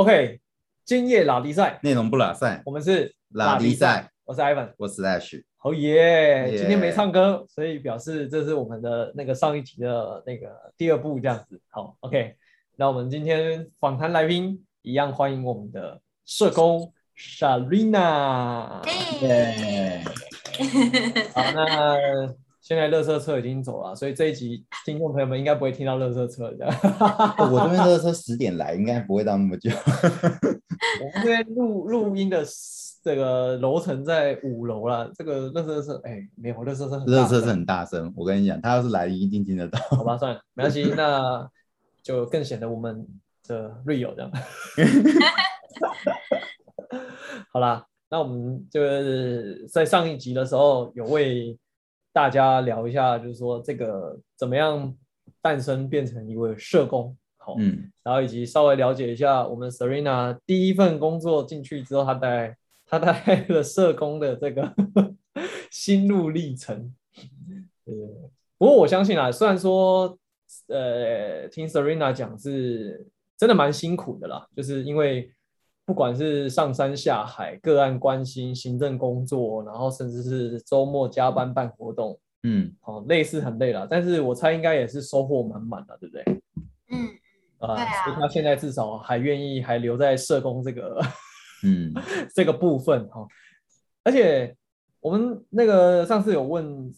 OK，今夜拉力赛，内容不拉赛，我们是拉力赛，我是 Ivan，我是 Ash。哦耶！耶今天没唱歌，所以表示这是我们的那个上一集的那个第二部这样子。好，OK，那我们今天访谈来宾一样欢迎我们的社工 Sharina。耶！好，那现在乐色车已经走了，所以这一集听众朋友们应该不会听到乐色车的。我这边的车十点来，应该不会到那么久。我们这边录录音的这个楼层在五楼啦，这个乐色车哎没有，乐色车很大热车很大声，我跟你讲，他要是来一定听得到。好吧，算了，没关系，那就更显得我们的 real 这样。好啦，那我们就是在上一集的时候有为大家聊一下，就是说这个怎么样诞生变成一位社工，好，嗯，然后以及稍微了解一下我们 Serena 第一份工作进去之后，她在她在了社工的这个 心路历程。呃，不过我相信啊，虽然说呃听 Serena 讲是真的蛮辛苦的啦，就是因为不管是上山下海、个案关心、行政工作，然后甚至是周末加班办活动，嗯，好、累是很累了，但是我猜应该也是收获满满的，对不对？嗯，啊、所以他现在至少还愿意还留在社工这个嗯，这个部分哈、而且我们那个上次有问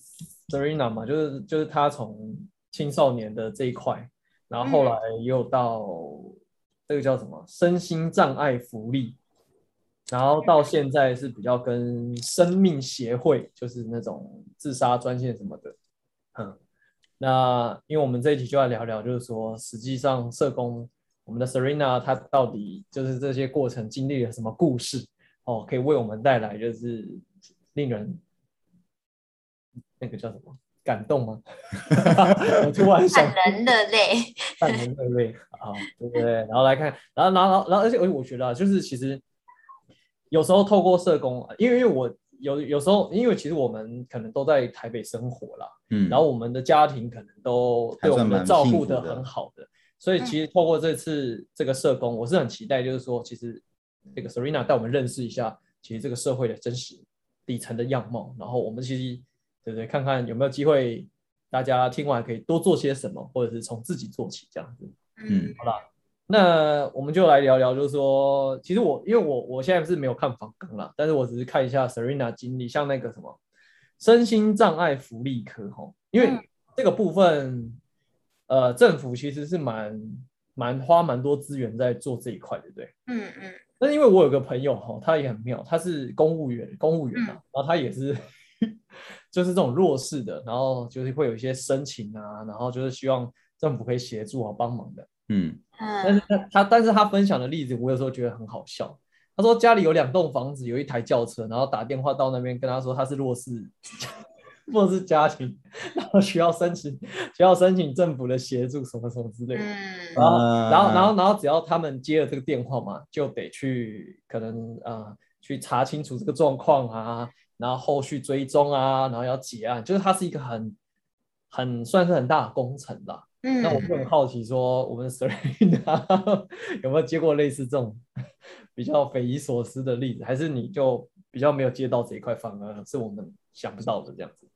Serena 嘛，就是就是他从青少年的这一块，然后后来又到这个叫什么身心障碍福利，然后到现在是比较跟生命协会，就是那种自杀专线什么的，嗯，那因为我们这一集就要聊聊，就是说实际上社工我们的 Serena 她到底就是这些过程经历了什么故事哦，可以为我们带来就是令人那个叫什么感动吗？我突然想感人的泪。看人对不对？好，对不对？然后来看，然后然后然后，而且而且我觉得啊，就是其实有时候透过社工，因为因为我有有时候，因为其实我们可能都在台北生活啦，嗯，然后我们的家庭可能都对我们照顾的很好的，所以其实透过这次这个社工，我是很期待，就是说，其实这个 Serena 带我们认识一下，其实这个社会的真实底层的样貌，然后我们其实对不对，看看有没有机会，大家听完可以多做些什么，或者是从自己做起这样子。嗯好啦，那我们就来聊聊，就是说，其实我因为我我现在是没有看访纲啦，但是我只是看一下 Serena 经历，像那个什么身心障碍福利科吼，因为嗯这个部分，呃，政府其实是蛮蛮花蛮多资源在做这一块，对不对？嗯嗯但是因为我有个朋友哈，他也很妙，他是公务员，公务员啊，嗯然后他也是就是这种弱势的，然后就是会有一些申请啊，然后就是希望政府可以协助啊帮忙的。嗯，但是他但是他分享的例子，我有时候觉得很好笑。他说家里有两栋房子，有一台轿车，然后打电话到那边跟他说他是弱势弱势家庭，然后需要申请需要申请政府的协助什么什么之类的。嗯然后，嗯然后，然后，然后，只要他们接了这个电话嘛，就得去可能啊、呃去查清楚这个状况啊，然后后续追踪啊，然后要结案，就是它是一个很很算是很大的工程啦。嗯，那我就很好奇说，我们 Serena 有没有接过类似这种比较匪夷所思的例子，还是你就比较没有接到这一块，反而是我们想不到的这样子？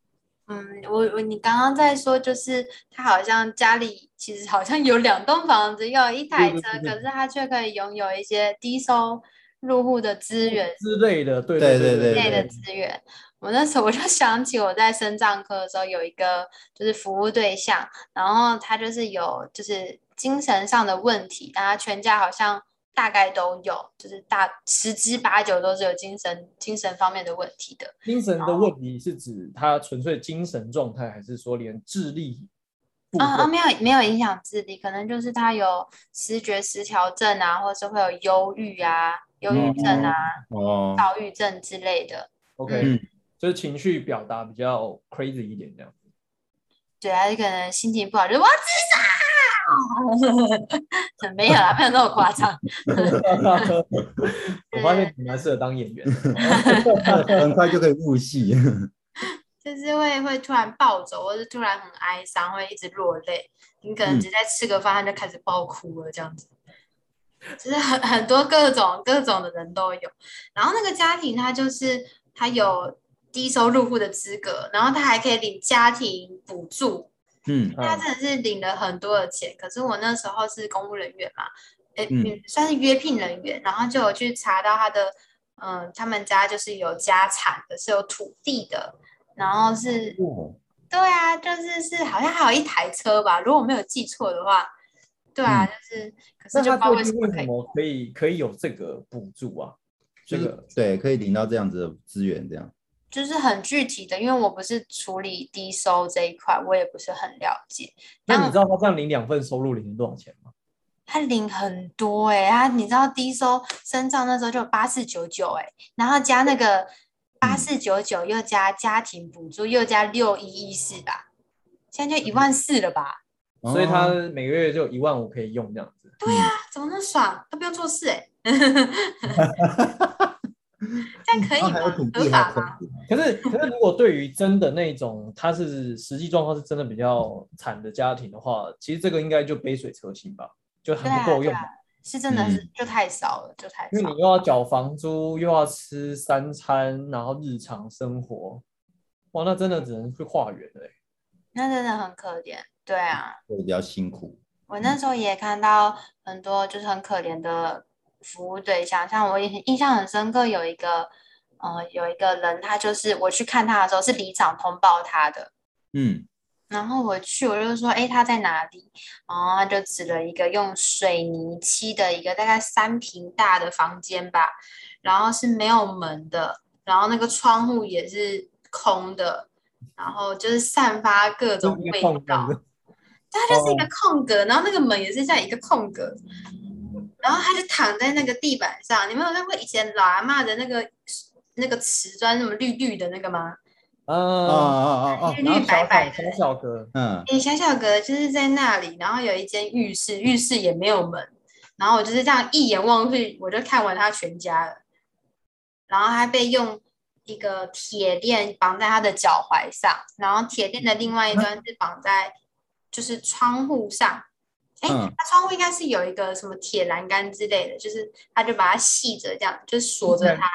嗯，我我你刚刚在说，就是他好像家里其实好像有两栋房子，又有一台车，对对对可是他却可以拥有一些低收入户的资源之类的，对对对对类的资源。我那时候 我就想起我在生藏科的时候有一个就是服务对象，然后他就是有就是精神上的问题，但他全家好像大概都有，就是大十之八九都是有精神精神方面的问题的。精神的问题是指他纯粹精神状态，还是说连智力？啊啊，没有没有影响智力，可能就是他有视觉失调症啊，或者是会有忧郁啊、忧郁症啊、哦，躁郁症之类的。OK，、嗯就是情绪表达比较 crazy 一点这样子。对啊，就可能心情不好，就我要自杀。没有啦，没有那么夸张。我发现你蛮适合当演员。很快就可以入戏。就是会会突然暴走，或是突然很哀伤，会一直落泪。你可能只在吃个饭，他就开始爆哭了，这样子。就是很很多各种各种的人都有。然后那个家庭他就是他有低收入户的资格，然后他还可以领家庭补助，嗯他真的是领了很多的钱。可是我那时候是公务人员嘛，诶，嗯嗯算是约聘人员，然后就有去查到他的，嗯，他们家就是有家产的，是有土地的，然后是哦，对啊，就是是好像还有一台车吧，如果我没有记错的话，对啊，嗯就是，可是就不知道那他最为什么可以，近为什么可以可以有这个补助啊？这就是个对，可以领到这样子的资源，这样。就是很具体的，因为我不是处理低收这一块，我也不是很了解。那你知道他这样领两份收入领了多少钱吗？他领很多哎、他你知道低收身障那时候就八四九九哎，然后加那个 八四九九，又加家庭补助，又加六一一四吧，现在就一万四了吧？所以他哦每个月就一万五可以用这样子。对呀、怎么那么爽，他不用做事哎、这样可以。可是，可是如果对于真的那种他是实际状况是真的比较惨的家庭的话，其实这个应该就杯水车薪吧，就很不够用是真的是嗯就太少了，就太少因为你。又要缴房租，又要吃三餐，然后日常生活，哇，那真的只能去化缘了欸。那真的很可怜。对啊，会比较辛苦。我那时候也看到很多就是很可怜的服务对象，像我也很印象很深刻，有一个呃有一个人，他就是我去看他的时候是里长通报他的，嗯，然后我去我就说，哎，他在哪里？然后他就指了一个用水泥漆的一个大概三平大的房间吧，然后是没有门的，然后那个窗户也是空的，然后就是散发各种味道。格它就是一个空格，然后那个门也是在一个空格，然后他就躺在那个地板上。你们有看过以前老阿嬷的那个那个瓷砖，那么绿绿的那个吗？哦啊，哦哦哦，绿绿白白的。小小小格，嗯，哎，小小格就是在那里，然后有一间浴室，浴室也没有门，然后我就是这样一眼望去，我就看完他全家了，然后他被用一个铁链绑在他的脚踝上，然后铁链的另外一端是绑在就是窗户上。哎、嗯他窗户应该是有一个什么铁栏杆之类的，就是他就把它系着，这样就是锁着它。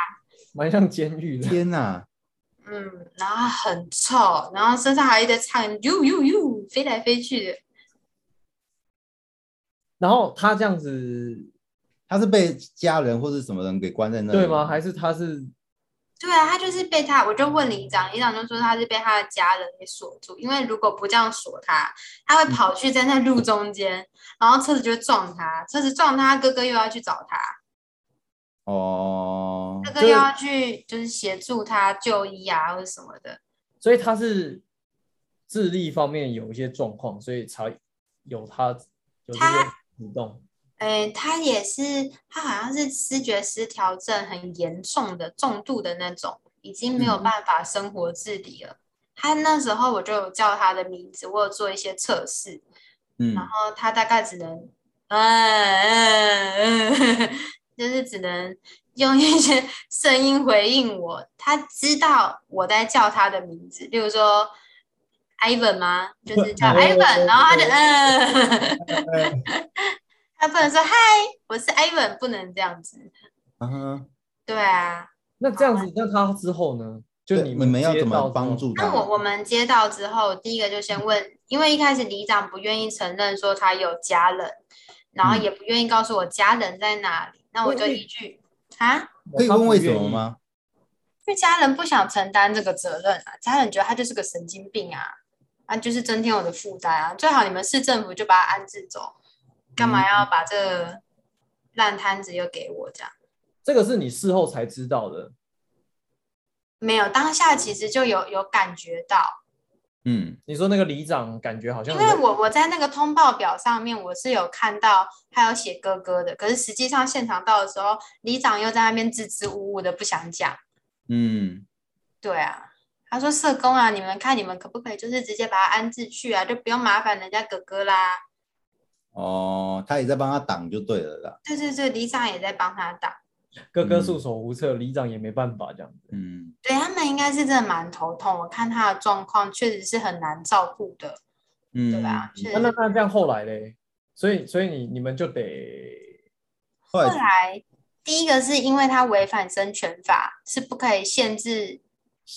蛮像监狱的。天哪，嗯，然后很臭，然后身上还有一堆苍蝇，呦呦呦，飞来飞去的。然后他这样子，他是被家人或是什么人给关在那里？对吗？还是他是对啊，他就是被他，我就问里长，里长就说他是被他的家人给锁住，因为如果不这样锁他，他会跑去在那路中间，然后车子就会撞他，车子撞他，哥哥又要去找他，哦哥，哥又要去就是协助他就医啊或者什么的。所以他是智力方面有一些状况，所以才有他有这些他举动。诶，他也是，他好像是视觉失调症很严重的重度的那种，已经没有嗯办法生活自理了。他那时候我就有叫他的名字，我有做一些测试，嗯然后他大概只能，嗯嗯嗯，就是只能用一些声音回应我。他知道我在叫他的名字，例如说 Ivan 吗？就是叫 Ivan，然后他就嗯，他不能说嗨，我是 Ivan，不能这样子。啊哈对啊，那这样子，那他之后呢？就对你你们要怎？么帮助他？那我我们接到之后，第一个就先问，因为一开始里长不愿意承认说他有家人，然后嗯也不愿意告诉我家人在哪里，那我就一句啊，可以问为什么吗？因为家人不想承担这个责任啊，家人觉得他就是个神经病啊，啊就是增添我的负担啊，最好你们市政府就把他安置走，干嘛要把这个烂摊子又给我这样？这个是你事后才知道的，没有，当下其实就有有感觉到，嗯，你说那个里长感觉好像因为我我在那个通报表上面我是有看到他有写哥哥的，可是实际上现场到的时候，里长又在那边支支吾吾的不想讲。嗯，对啊，他说社工啊，你们看你们可不可以就是直接把他安置去啊，就不用麻烦人家哥哥啦。哦，他也在帮他挡就对了啦。对对对，里长也在帮他挡。哥哥束手无策，里长也没办法这样子。嗯，对他们应该是真的蛮头痛，我看他的状况确实是很难照顾的，嗯，对啊，确那那那这样后来嘞，所以所以你你们就得后后来来第一个是因为他违反生权法，是不可以限制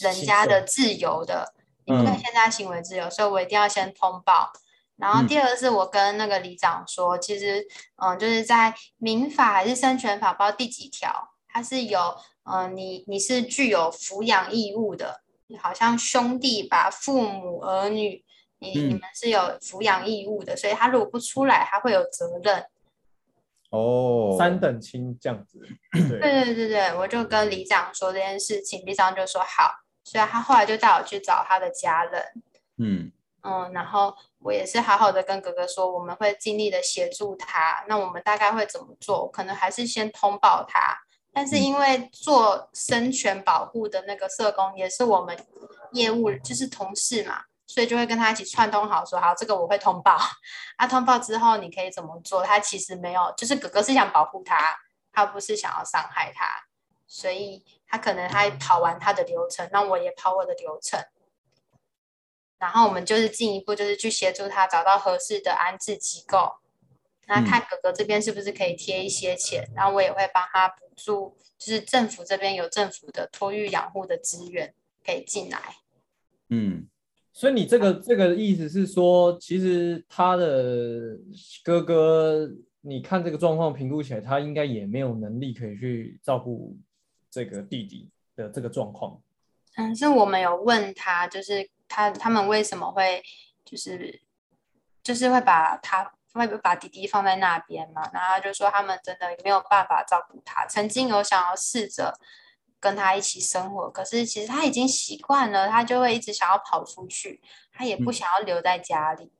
人家的自由的，你不可以嗯限制他行为自由，所以我一定要先通报。然后嗯。第二个是我跟那个里长说，其实嗯，就是在民法还是生权法，不知道第几条，它是有嗯，你你是具有抚养义务的，好像兄弟把，父母儿女，你你嗯。们是有抚养义务的，所以他如果不出来，他会有责任。哦，三等亲这样子，对，对对对对，我就跟里长说这件事情，里长就说好，所以他后来就带我去找他的家人，嗯嗯，然后我也是好好的跟哥哥说，我们会尽力的协助他，那我们大概会怎么做？可能还是先通报他，但是嗯因为做生权保护的那个社工也是我们业务就是同事嘛，所以就会跟他一起串通好说，好，这个我会通报，啊，通报之后你可以怎么做？他其实没有，就是哥哥是想保护他，他不是想要伤害他，所以他可能他跑完他的流程，那我也跑我的流程。然后我们就是进一步就是去协助他找到合适的安置机构，那嗯看哥哥这边是不是可以贴一些钱，然后我也会帮他补助，就是政府这边有政府的托育养护的资源可以进来。嗯所以你这个这个意思是说，其实他的哥哥，你看这个状况评估起来，他应该也没有能力可以去照顾这个弟弟的这个状况。嗯，是我们有问他，就是他他们为什么会就是就是会把他会把弟弟放在那边嘛？然后他就说他们真的没有办法照顾他，曾经有想要试着跟他一起生活，可是其实他已经习惯了，他就会一直想要跑出去，他也不嗯想要留在家里。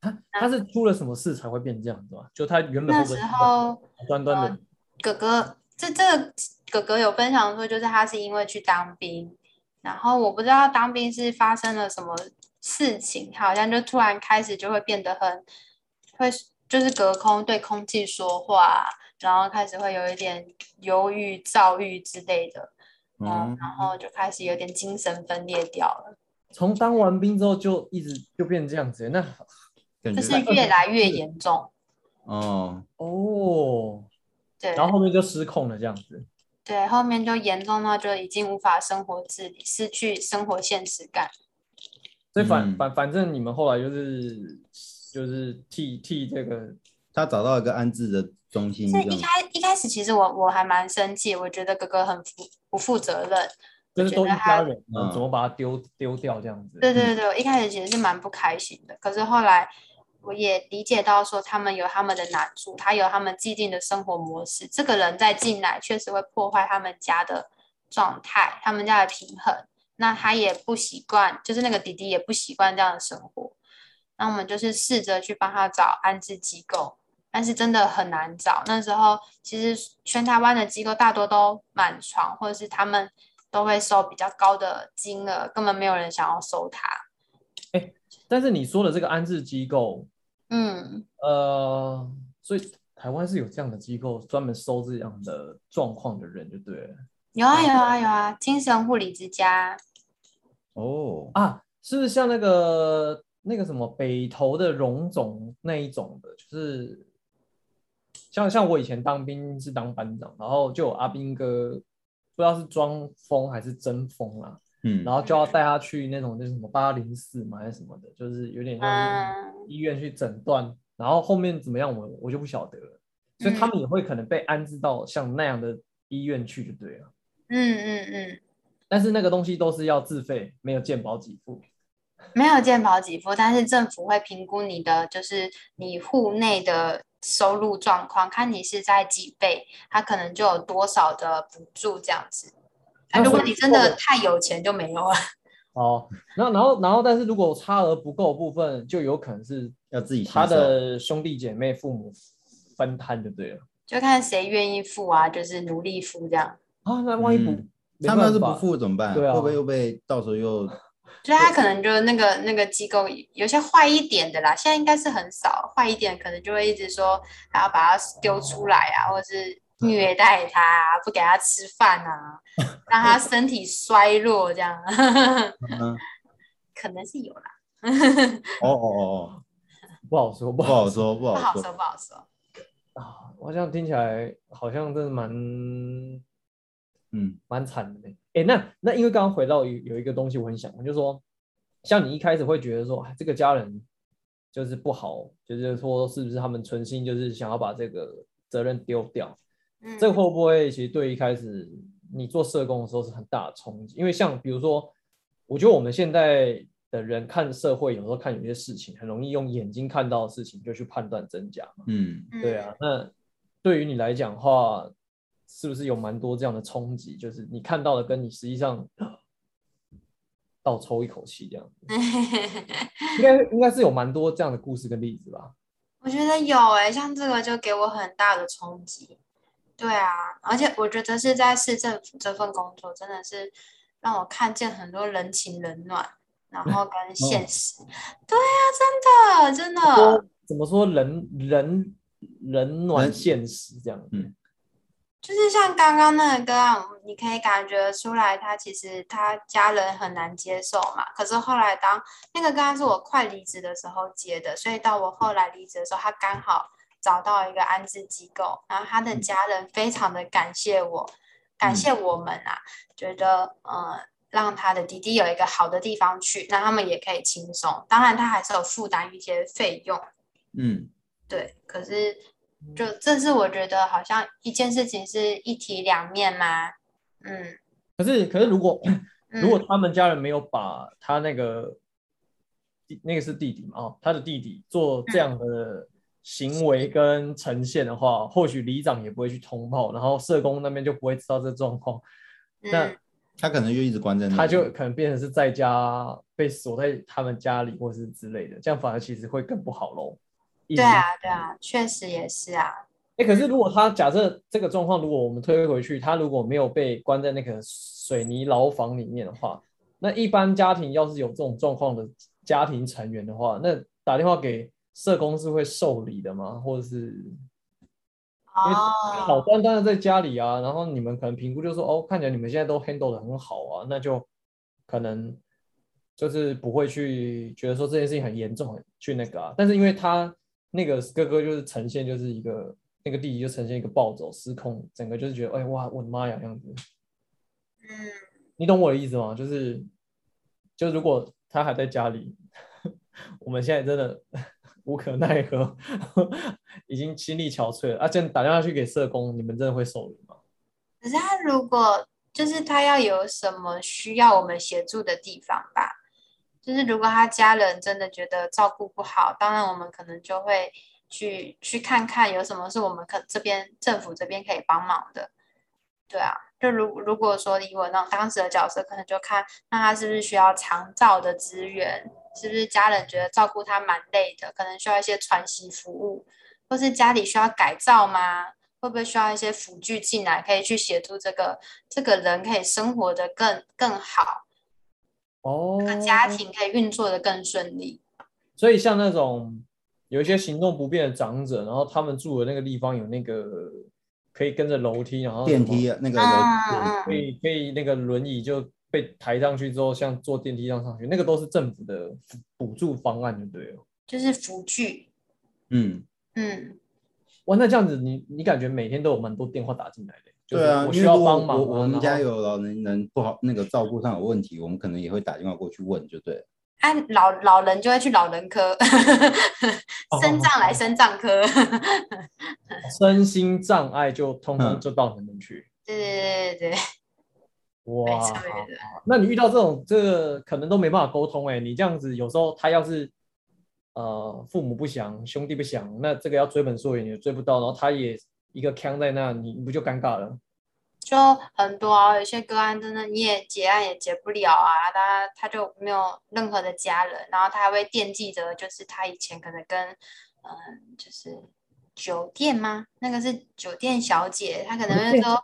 他他是出了什么事才会变这样子吗？就他原本那时候端端的呃，哥哥，这这个哥哥有分享说，就是他是因为去当兵，然后我不知道当兵是发生了什么事情，他好像就突然开始就会变得很会，就是隔空对空气说话，然后开始会有一点忧郁、躁郁之类的，嗯，哦然后就开始有点精神分裂掉了，从当完兵之后就一直就变这样子，那 感觉就是越来越严重，哦哦，对。然后后面就失控了这样子。对，后面就严重到就已经无法生活自理，失去生活现实感。所以反嗯反反正你们后来就是就是替替这个他找到一个安置的中心，这样是一开一开始，其实我我还蛮生气，我觉得哥哥很负不负责任。就是都一我觉得他家人，怎么把他丢丢掉这样子？对对对，我一开始其实是蛮不开心的，可是后来我也理解到说他们有他们的难处，他有他们既定的生活模式，这个人再进来确实会破坏他们家的状态，他们家的平衡。那他也不习惯，就是那个弟弟也不习惯这样的生活。那我们就是试着去帮他找安置机构，但是真的很难找。那时候其实全台湾的机构大多都满床，或者是他们都会收比较高的金额，根本没有人想要收他。但是你说的这个安置机构，嗯，呃，所以台湾是有这样的机构专门收这样的状况的人就对了有啊有啊有啊，精神护理之家。哦，啊，是不是像那个那个什么北投的荣总那一种的，就是像像我以前当兵是当班长，然后就有阿兵哥，不知道是装疯还是真疯啊，嗯。然后就要带他去那种就是什么八零四嘛还是什么的，就是有点像医院去诊断，然后后面怎么样我我就不晓得了，所以他们也会可能被安置到像那样的医院去就对了，嗯嗯嗯，但是那个东西都是要自费，没有健保给付。没有健保给付，但是政府会评估你的就是你户内的收入状况，看你是在几倍，他可能就有多少的补助这样子。啊，如果你真的太有钱就没有了。哦，然后然后然后，但是如果差额不够部分，就有可能是要自己他的兄弟姐妹、父母分摊就对了就看谁愿意付啊，就是努力付这样。啊。那万一不，嗯他们要是不付怎么办？对啊会不会又被到时候又 就他可能就那个那个机构有些坏一点的啦，现在应该是很少，坏一点可能就会一直说还要把它丢出来啊，或者是虐待他啊，不给他吃饭啊，让他身体衰弱这样，嗯可能是有啦，哦哦哦哦，不好说，不不好说，不好说。不好说不好说。啊，我这样听起来好像真的蛮嗯蛮惨的呢。哎，那那因为刚刚回到有有一个东西我很想我，就是说，像你一开始会觉得说，哎，这个家人就是不好，就是说是不是他们存心就是想要把这个责任丢掉？嗯，这个会不会其实对一开始你做社工的时候是很大的冲击？因为像比如说，我觉得我们现在的人看社会，有时候看有些事情，很容易用眼睛看到的事情就去判断真假嘛。嗯嗯对啊，，那对于你来讲的话，是不是有蛮多这样的冲击？就是你看到的跟你实际上倒抽一口气这样子，应该应该是有蛮多这样的故事跟例子吧？我觉得有诶、像这个就给我很大的冲击。对啊，而且我觉得是在市政府这份工作，真的是让我看见很多人情冷暖，然后 跟现实。对啊，真的真的，怎么说人人人暖人现实这样？嗯就是像刚刚那个歌案，你可以感觉出来，他其实他家人很难接受嘛。可是后来当那个刚刚是我快离职的时候接的，所以到我后来离职的时候，他刚好找到一个安置机构，然后他的家人非常的感谢我，感谢我们啊，觉得呃让他的弟弟有一个好的地方去，那他们也可以轻松。当然他还是有负担一些费用，嗯。对，可是就这是我觉得好像一件事情是一体两面嘛，嗯，可是可是如果嗯。如果他们家人没有把他那个弟那个是弟弟嘛哦，他的弟弟做这样的行为跟呈现的话，或许里长也不会去通报，然后社工那边就不会知道这状况，那嗯他可能就一直关在那，他就可能变成是在家被锁在他们家里或是之类的，这样反而其实会更不好喽。对啊，对啊，确实也是啊，哎，可是如果他假设这个状况，如果我们推回去，他如果没有被关在那个水泥牢房里面的话，那一般家庭要是有这种状况的家庭成员的话，那打电话给社工是会受理的吗？或者是因为好哦，端端的在家里啊，然后你们可能评估就说，哦，看起来你们现在都 handle 的很好啊，那就可能就是不会去觉得说这件事情很严重，去那个啊。但是因为他那个哥哥就是呈现就是一个那个弟弟就呈现一个暴走失控，整个就是觉得，哎哇，我的妈呀，这样子，嗯，你懂我的意思吗？就是就如果他还在家里，我们现在真的无可奈何，已经心力憔悴了啊！这样打电话去给社工，你们真的会受理吗？可是他如果就是他要有什么需要我们协助的地方吧，就是如果他家人真的觉得照顾不好，当然我们可能就会去去看看有什么是我们可这边政府这边可以帮忙的。对啊，就如如果说以我那种当时的角色，可能就看那他是不是需要长照的资源，是不是家人觉得照顾他蛮累的，可能需要一些喘息服务，或是家里需要改造吗？会不会需要一些辅具进来，可以去协助这个这个人可以生活的更更好，哦这个家庭可以运作的更顺利。所以像那种有一些行动不便的长者，然后他们住的那个地方有那个可以跟着楼梯，然后电梯啊那个可以可以那个轮椅就被抬上去之后，像坐电梯上上去，那个都是政府的补助方案，就对了。就是辅具，嗯，嗯，哇，那这样子你你感觉每天都有蛮多电话打进来的，就是对啊，我需要帮忙啊、我我们家有老人人不好，那个照顾上有问题，我们可能也会打电话过去问，就对了。按老老人就会去老人科，身障来身障科，身心障碍就通通嗯就到你们去。对对对对对，没哇那你遇到这种这个可能都没办法沟通哎、你这样子有时候他要是呃父母不详，兄弟不详，那这个要追本溯源也追不到，然后他也一个腔在那，你你不就尴尬了？就很多啊，有些个案真的你也结案也结不了啊，他他就没有任何的家人，然后他还会惦记着，就是他以前可能跟嗯、就是酒店吗？那个是酒店小姐，他可能会说。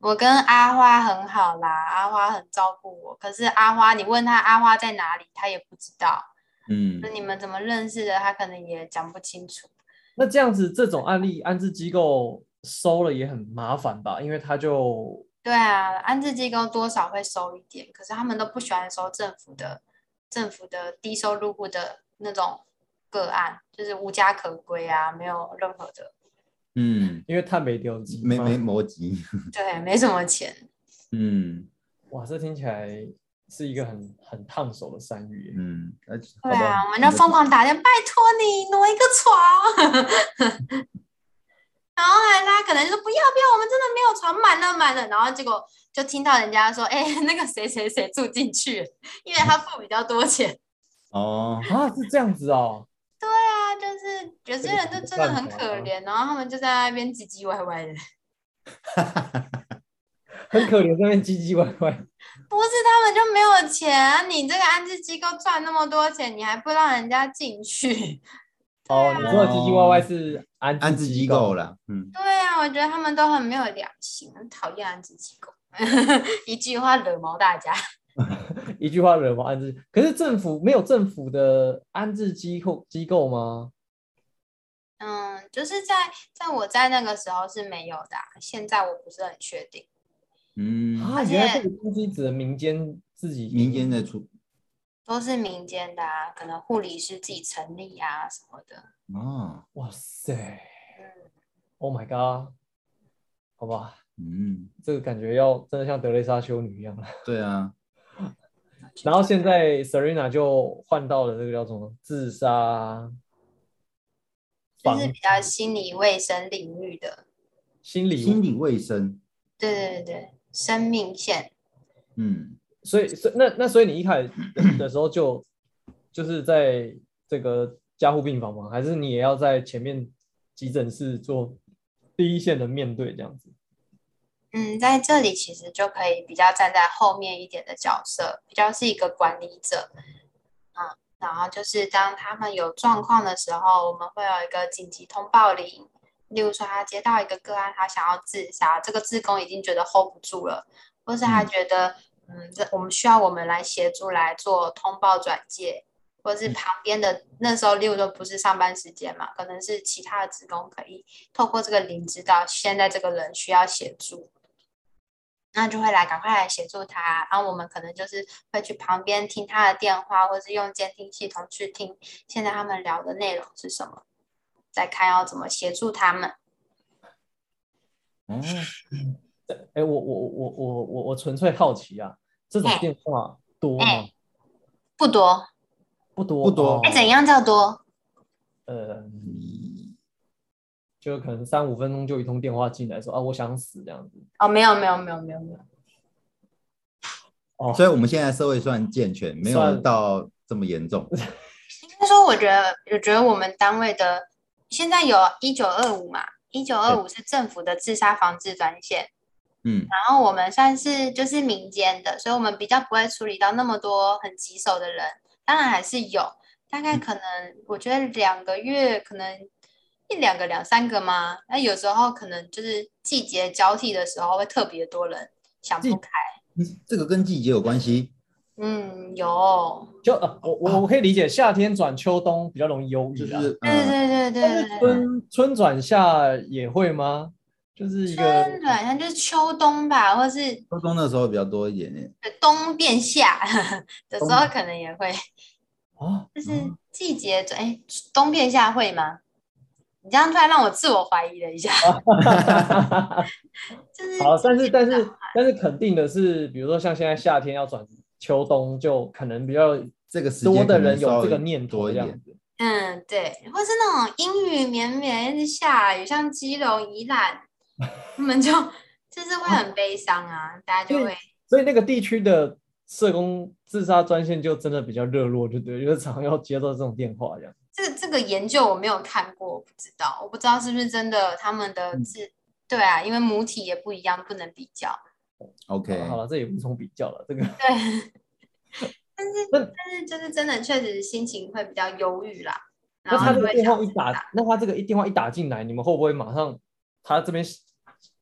我跟阿花很好啦，阿花很照顾我。可是阿花，你问他阿花在哪里，他也不知道。嗯那你们怎么认识的，他可能也讲不清楚。那这样子这种案例安置机构收了也很麻烦吧？因为他就对啊，安置机构多少会收一点，可是他们都不喜欢收政府的政府的低收入户的那种个案，就是无家可归啊，没有任何的嗯，因为他没丢机没没摩吉，对，没什么钱。嗯哇，这听起来是一个很很烫手的山芋。嗯，而且对啊，我们就疯狂打电话，拜托你挪一个床，然后还拉可能就说不要不要，我们真的没有床，满了满了，然后结果就听到人家说，哎、那个谁谁谁住进去，因为他付比较多钱。哦，啊，是这样子哦。对啊，就是有些人就真的很可怜，然后他们就在那边唧唧歪歪的。很可怜，在那边唧唧歪歪。不是他们就没有钱啊，你这个安置机构赚那么多钱，你还不让人家进去？哦，你说的唧唧歪歪是安安置机构了，嗯，对啊，我觉得他们都很没有良心，很讨厌安置机构。一句话惹毛大家。一句话惹毛安置。可是政府没有政府的安置机构机构吗？嗯，就是在在我在那个时候是没有的啊、现在我不是很确定。嗯，啊，而且原来这个东西只能民间自己民间的出都是民间的啊，可能护理师自己成立啊什么的。啊，哇塞嗯，，Oh my god，好吧，嗯，这个感觉要真的像德蕾莎修女一样了。对啊，然后现在 Serena 就换到了这个叫什么自杀防就是比较心理卫生领域的，心理心理卫生，对对对对，生命线。嗯，所以，所以那那所以你一开始的时候就就是在这个加护病房吗？还是你也要在前面急诊室做第一线的面对这样子？嗯，在这里其实就可以比较站在后面一点的角色，比较是一个管理者。嗯，然后就是当他们有状况的时候，我们会有一个紧急通报铃。例如说，他接到一个个案，他想要自杀，这个志工已经觉得 hold 不住了，或是他嗯觉得，嗯，这我们需要我们来协助来做通报转介，或是嗯旁边的那时候，例如说不是上班时间嘛，可能是其他的职工可以透过这个铃知道现在这个人需要协助，那就会来赶快来协助他，然后我们可能就是会去旁边听他的电话，或是用监听系统去听现在他们聊的内容是什么，再看要怎么协助他们。嗯，哎，我我我我我我纯粹好奇啊，这种哎电话多吗哎？不多，不多，不多哦哎，怎？样叫多？呃，就可能三五分钟就一通电话进来说啊，我想死这样子。哦，没有没有没有没有没有，哦，所以我们现在社会算健全，没有到这么严重。应该说，我觉得我觉得我们单位的现在有一九二五嘛，一九二五是政府的自杀防治专线。嗯然后我们算是就是民间的，所以我们比较不会处理到那么多很棘手的人，当然还是有，大概可能我觉得两个月可能一两个两三个吗？那有时候可能就是季节交替的时候会特别多人想不开，这个跟季节有关系。嗯，有，就呃，我我我可以理解，夏天转秋冬比较容易忧郁啊。就是对呃，对对对对，春春转夏也会吗？就是一个春转夏就是秋冬吧，或是秋冬的时候比较多一点点。冬变夏 的时候可能也会。哦，就是季节转，哎，冬变夏会吗？你这样突然让我自我怀疑了一下，就是好，但是但是但是肯定的是，比如说像现在夏天要转秋冬，就可能比较这个时间多的人有这个念头多一点。这样子。嗯，对，或是那种阴雨绵绵，一直下雨，像基隆、宜兰，他们就就是会很悲伤啊，大家就会，所以那个地区的社工自杀专线就真的比较热络，就对，就是常要接到这种电话这样。这这个研究我没有看过，我不知道，我不知道是不是真的，他们的嗯字，对啊，因为母体也不一样，不能比较，OK，好了，这也无从比较了。这个对。但是但是就是真的确实心情会比较忧郁啦。那他这个然后就会电话一打那他这个一电话一打进来，你们会不会马上他这边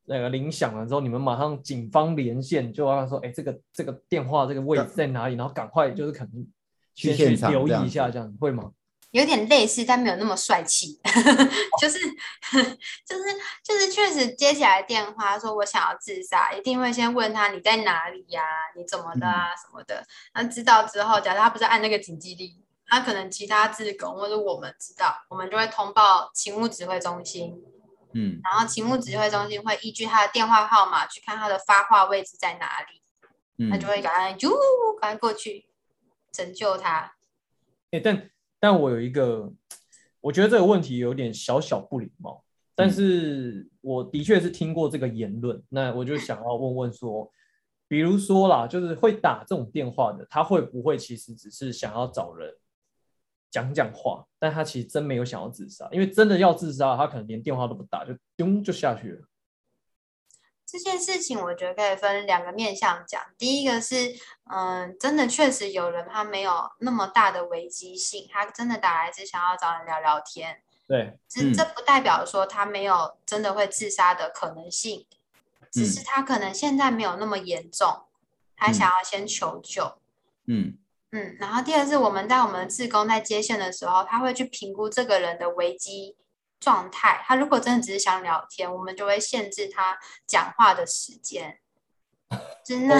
那个铃响了之后，你们马上警方连线，就让他说，哎，这个这个电话这个位置在哪里？然后赶快就是可能去先去留意一下，这样会吗？有点类似，但没有那么帅气，就是 就是就是确实接起来电话说我想要自杀，一定会先问他你在哪里呀、你怎么的啊、什么的。那知道之后，假如他不是按那个紧急铃，他可能其他自工或者我们知道，我们就会通报勤务指挥中心，嗯然后勤务指挥中心会依据他的电话号码去看他的发话位置在哪里，嗯他就会赶快啾赶快过去拯救他。哎、但但我有一个，我觉得这个问题有点小小不礼貌，但是我的确是听过这个言论，那我就想要问问说，比如说啦，就是会打这种电话的，他会不会其实只是想要找人讲讲话，但他其实真没有想要自杀，因为真的要自杀，他可能连电话都不打，就咚就下去了。这件事情我觉得可以分两个面向讲。第一个是，嗯，真的确实有人他没有那么大的危机性，他真的打来是想要找人聊聊天。对，这嗯这不代表说他没有真的会自杀的可能性，只是他可能现在没有那么严重，他想要先求救。嗯嗯，然后第二是我们在我们的志工在接线的时候，他会去评估这个人的危机状态。他如果真的只是想聊天，我们就会限制他讲话的时间。真的，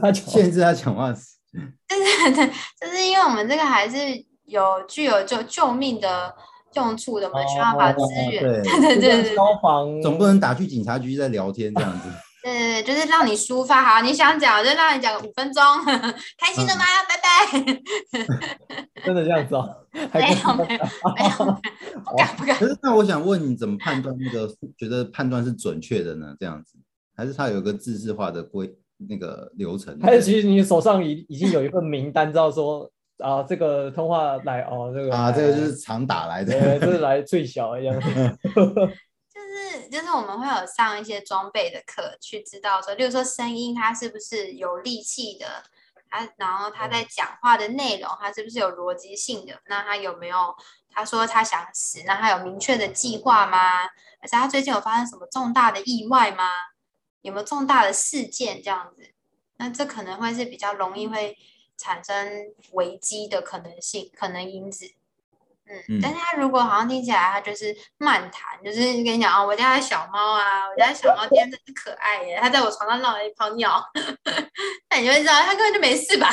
他 限制他讲话时间。对对对，就是因为我们这个还是有具有救救命的用处的，我们需要把资源。对对对对对消防总不能打去警察局在聊天这样子。对对对，就是让你抒发。好，你想讲，就让你讲个五分钟，开心了吗？拜拜。真的这样子哦，没有没有没有，不敢不敢。可是那我想问你，怎么判断那个觉得判断是准确的呢？这样子，还是它有一个自式化的规那个流程？还是其实你手上已已经有一份名单，知道说啊，这个通话来哦，这个啊，这个就是常打来，的。这是来最小一样。就是就是我们会有上一些装备的课，去知道说，例如说声音它是不是有力气的，它然后他在讲话的内容，它是不是有逻辑性的？那他有没有他说他想死？那他有明确的计划吗？而且他最近有发生什么重大的意外吗？有没有重大的事件这样子？那这可能会是比较容易会产生危机的可能性，可能因子。嗯，嗯但是他如果好像听起来他就是漫谈，就是跟你讲啊，我家的小猫啊，我家的小猫今天真是可爱耶，它在我床上闹了一泡尿，那你就会知道它根本就没事吧？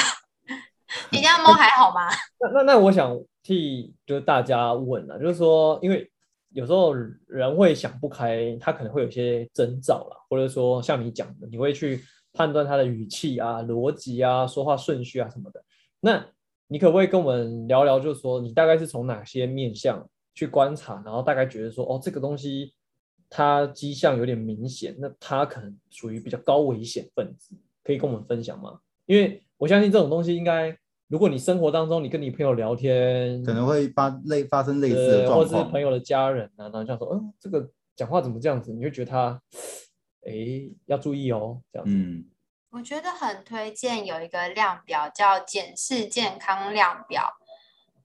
你家猫还好吗？那那那我想替就是大家问啊，就是说，因为有时候人会想不开，他可能会有些征兆了，或者说像你讲的，你会去判断他的语气啊、逻辑啊、说话顺序啊什么的。那你可不可以跟我们聊聊，就是说你大概是从哪些面向去观察，然后大概觉得说，哦，这个东西它迹象有点明显，那它可能属于比较高危险分子，可以跟我们分享吗？因为我相信这种东西应该，如果你生活当中你跟你朋友聊天，可能会发类发生类似的状况或者是朋。友的家人啊，然后这样说，嗯，这个讲话怎么这样子？你会觉得他，哎，要注意哦，这样子。嗯我觉得很推荐有一个量表叫检视健康量表，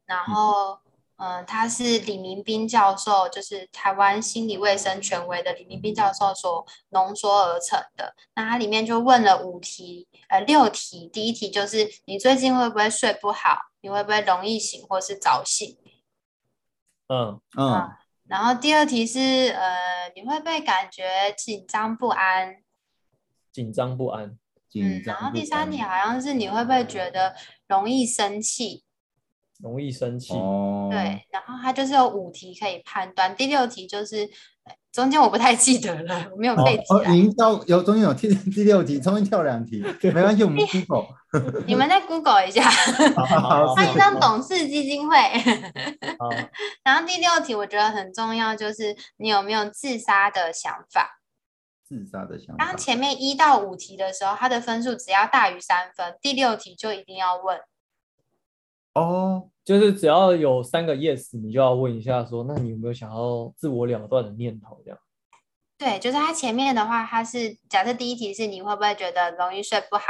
然后，嗯、它是李明斌教授，就是台湾心理卫生权威的李明斌教授所浓缩而成的。那它里面就问了五题，呃，六题。第一题就是你最近会不会睡不好？你会不会容易醒或是早醒？嗯，嗯然后第二题是，呃，你会不会感觉紧张不安？紧张不安。紧嗯。然后第三题好像是你会不会觉得容易生气？容易生气，哦，对，然后它就是有五题可以判断，第六题就是呃中间我不太记得了，我没有背起哦，来。您到有中间有第第六题，中间跳两题，没关系，我们 Google。你们再 Google 一下，好好好欢迎上董事基金会。好，然后第六题我觉得很重要，就是你有没有自杀的想法？自杀的想法。当前面一到五题的时候，他的分数只要大于三分，第六题就一定要问。哦，就是只要有三个 yes，你就要问一下说，那你有没有想要自我了断的念头？这样。对，就是它前面的话，它是假设第一题是你会不会觉得容易睡不好，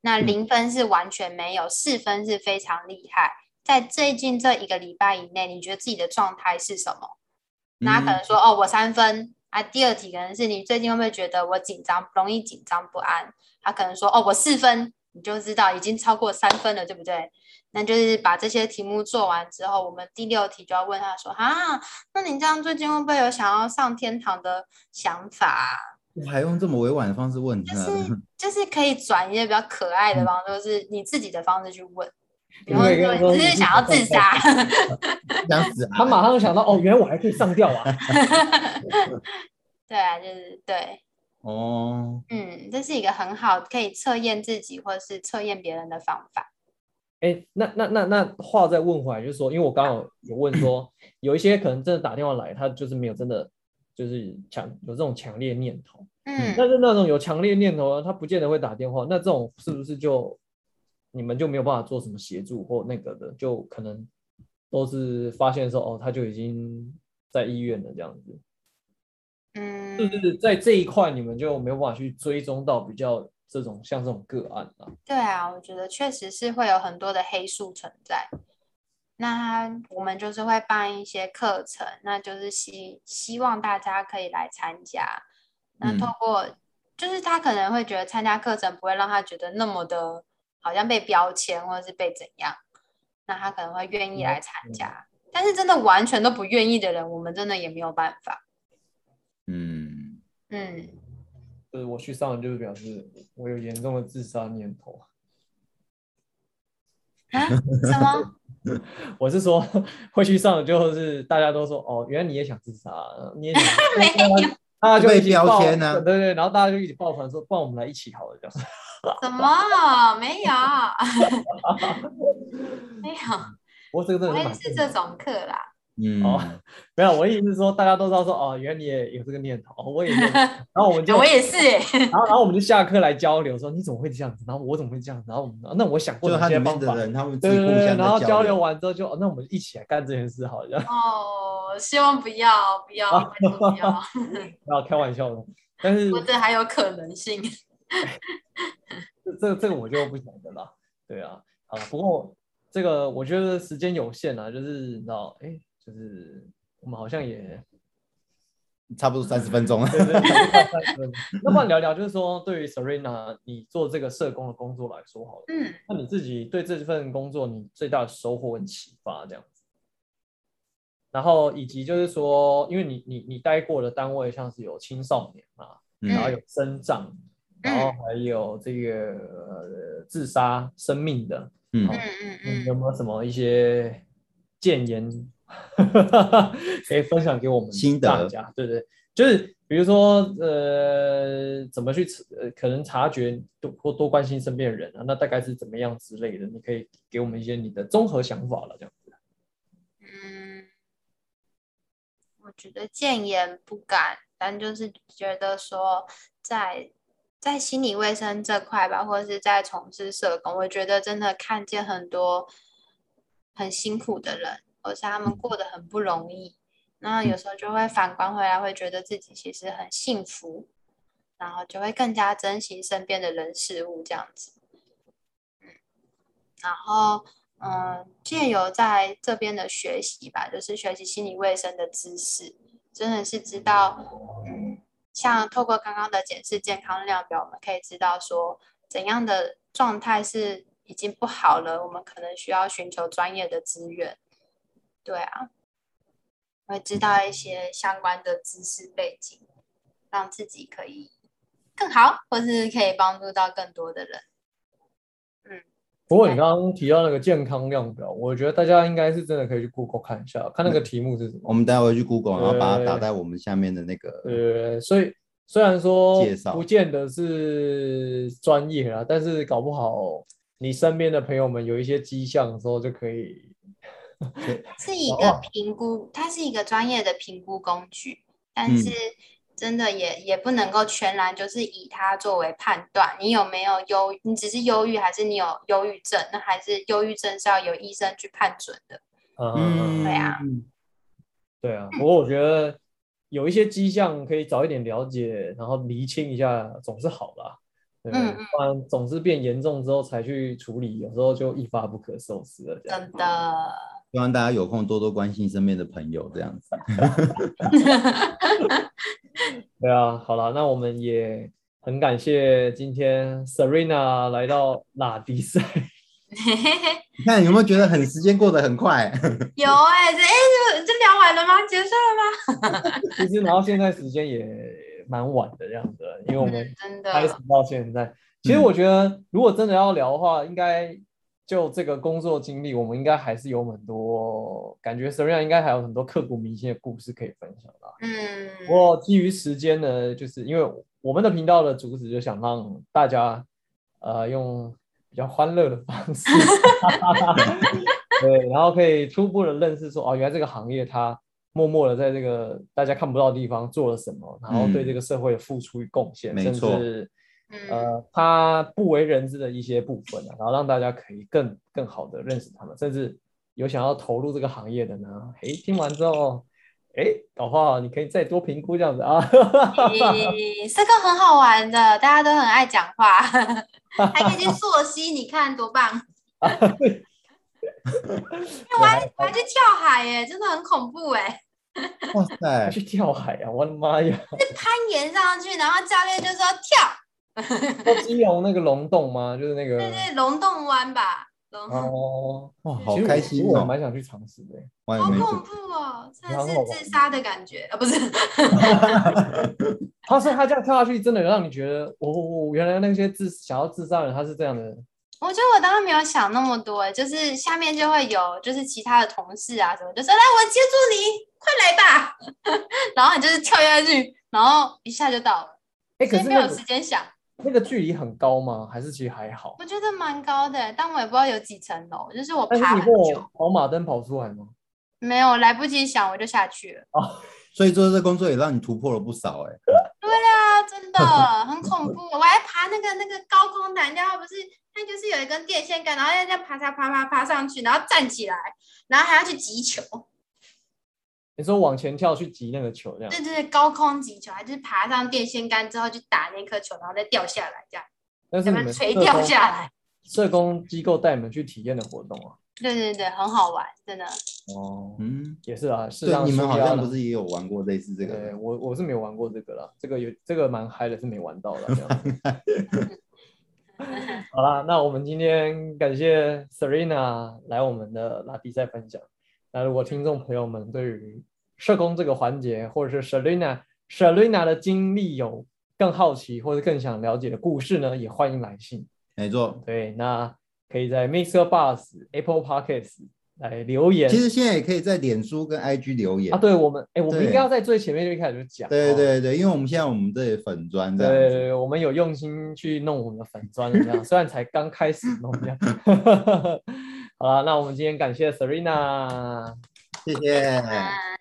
那嗯零分是完全没有，四分是非常厉害。在最近这一个礼拜以内，你觉得自己的状态是什么？那可嗯能说、哦，我三分啊。第二题可能是你最近会不会觉得我紧张，容易紧张不安？他可能说哦，我四分，你就知道已经超过三分了，对不对？那就是把这些题目做完之后，我们第六题就要问他说啊，那你这样最近会不会有想要上天堂的想法啊、我还用这么委婉的方式问他，就是就是可以转一些比较可爱嗯的方式，就是你自己的方式去问。然后说你只是想要自杀，想死啊！他马上想到哦，原来我还可以上吊啊！对啊，就是对，哦，嗯，这是一个很好可以测验自己或是测验别人的方法。哎，那那那那话再问回来，就是说，因为我刚好有有问说，有一些可能真的打电话来，他就是没有真的就是强有这种强烈念头，嗯，但是那种有强烈念头，他不见得会打电话，那这种是不是就你们就没有办法做什么协助或那个的，就可能都是发现说哦，他就已经在医院了这样子，嗯，就是在这一块你们就没有办法去追踪到比较这种像这种个案啊。对啊，我觉得确实是会有很多的黑数存在。那我们就是会办一些课程，那就是希希望大家可以来参加。那透过，就是他可能会觉得参加课程不会让他觉得那么的，好像被标签或者是被怎样，那他可能会愿意来参加。但是真的完全都不愿意的人，我们真的也没有办法。嗯，嗯，就是我去上，就是表示我有严重的自杀念头。啊？什么？我是说会去上，就是大家都说哦，原来你也想自杀，你也想 没有，大家就一起标抱签啊对对对，然后大家就一起抱团说，不然我们来一起好了这样。什么？没有，没有，不过这个真的是是这种课啦。嗯，哦没有，我的意思是说，大家都知道说哦，原来你也有这个念头，哦我也有，然后我们就我也是，然后，然后我们就下课来交流，说你怎么会这样子？然后我怎么会这样子？然后我们，那我想过哪就他里些方法？人，他们对对对，然后交流完之后就，哦那我们一起来干这件事好像，哦，希望不要，不要，不要 不要，开玩笑的，但是我这还有可能性。这这这个我就不晓得啦。对啊，好，不过这个我觉得时间有限啊，就是你知道，哎，就是我们好像也差不多三十分钟了。对对对，那不然聊聊，就是说对于 Serena 你做这个社工的工作来说好了，嗯，那你自己对这份工作你最大的收获跟启发这样子，然后以及就是说，因为你你你待过的单位像是有青少年嘛，嗯然后有生障，然后还有这个、呃、自杀生命的，嗯嗯嗯嗯，有没有什么一些建言 可以分享给我们心得大家？对对，就是比如说呃，怎么去呃可能察觉多或多关心身边的人啊，那大概是怎么样之类的？你可以给我们一些你的综合想法了，这样子。嗯，我觉得建言不敢，但就是觉得说在在心理卫生这块吧，或者是在从事社工，我觉得真的看见很多很辛苦的人，而且他们过得很不容易。那有时候就会反观回来，会觉得自己其实很幸福，然后就会更加珍惜身边的人事物这样子。嗯，然后嗯，借由在这边的学习吧，就是学习心理卫生的知识，真的是知道，嗯，像透过刚刚的检视健康量表，我们可以知道说怎样的状态是已经不好了，我们可能需要寻求专业的资源。对啊，会知道一些相关的知识背景，让自己可以更好，或是可以帮助到更多的人。不过你刚刚提到那个健康量表，我觉得大家应该是真的可以去 Google 看一下，看那个题目是什么。我们待会去 Google，然后把它打在我们下面的那个。呃，所以虽然说不见得是专业啦，但是搞不好你身边的朋友们有一些迹象的时候，就可以是一哦个评估，它是一个专业的评估工具，但嗯。是真的也也不能够全然就是以它作为判断，你有没有忧，你只是忧郁，还是你有忧郁症？那还是忧郁症是要由医生去判准的。嗯，对啊对啊。不过我觉得有一些迹象可以早一点了解，然后厘清一下，总是好啦。对不嗯嗯不然总是变严重之后才去处理，有时候就一发不可收拾了。真的，希望大家有空多多关心身边的朋友，这样子。对啊，好了，那我们也很感谢今天 Serena 来到拉迪赛。你看有没有觉得很时间过得很快？有哎、这哎、这这聊完了吗？结束了吗？其实，然后现在时间也蛮晚的这样子，因为我们开始的，到现在。其实我觉得，如果真的要聊的话，应该就这个工作经历，我们应该还是有很多感觉，Serena 应该还有很多刻骨铭心的故事可以分享的。嗯，不过基于时间呢，就是因为我们的频道的主旨就想让大家呃用比较欢乐的方式，对，然后可以初步的认识说哦，原来这个行业它默默的在这个大家看不到的地方做了什么，然后对这个社会的付出与贡献，甚没错。至嗯呃他不为人知的一些部分啊，然后让大家可以更更好的认识他们，甚至有想要投入这个行业的呢，诶，听完之后。哎，搞不好你可以再多评估这样子啊。咦这个很好玩的，大家都很爱讲话，还可以去溯溪，你看多棒！我 还我还去跳海耶，真的很恐怖哎！哇塞，去跳海啊！我的妈呀！攀岩上去，然后教练就说跳，在基隆那个龙洞吗？就是那个对对，龙洞湾吧。哦，哇，好开心其实我！蛮想去尝试的。好恐怖哦，真的是自杀的感觉啊！不是，他说他这样跳下去，真的有让你觉得，哦，原来那些自想要自杀的人他是这样的。我觉得我当时没有想那么多，就是下面就会有就是其他的同事啊什么，就说来我接住你，快来吧，然后你就是跳下去，然后一下就到了，哎，可所以没有时间想。那个距离很高吗？还是其实还好？我觉得蛮高的，但我也不知道有几层楼，就是我爬很久，跑马灯跑出来吗？没有来不及想我就下去了。哦所以做这工作也让你突破了不少哎。对啊，真的很恐怖。我还爬那个那个高空弹跳，不是它就是有一根电线杆，然后要这样爬爬爬爬爬上去，然后站起来，然后还要去击球。你说往前跳去击那个球，这样对对对，高空击球，还是爬上电线杆之后去打那颗球，然后再掉下来，这样那是垂掉下来？社工机构带你们去体验的活动啊。对对对，很好玩，真的。哦，嗯，也是啊，适对，当你们好像不是也有玩过类似这个？对我我是没有玩过这个啦，这个有这个蛮嗨的，是没玩到的。这样 好啦，那我们今天感谢 Serena 来我们的拉迪赛分享。那如果听众朋友们对于社工这个环节，或者是 Serena Serena 的经历有更好奇或者更想了解的故事呢，也欢迎来信。没错。对，那可以在 Mixer Bus、Apple Podcasts 来留言。其实现在也可以在脸书跟 IG 留言啊，。对我们，哎，我们应该要在最前面就一开始就讲。对哦对对，因为我们现在我们这里粉砖这样子。对，我们有用心去弄我们的粉砖，这样 虽然才刚开始弄这样。好了，那我们今天感谢 Serena。谢谢。啊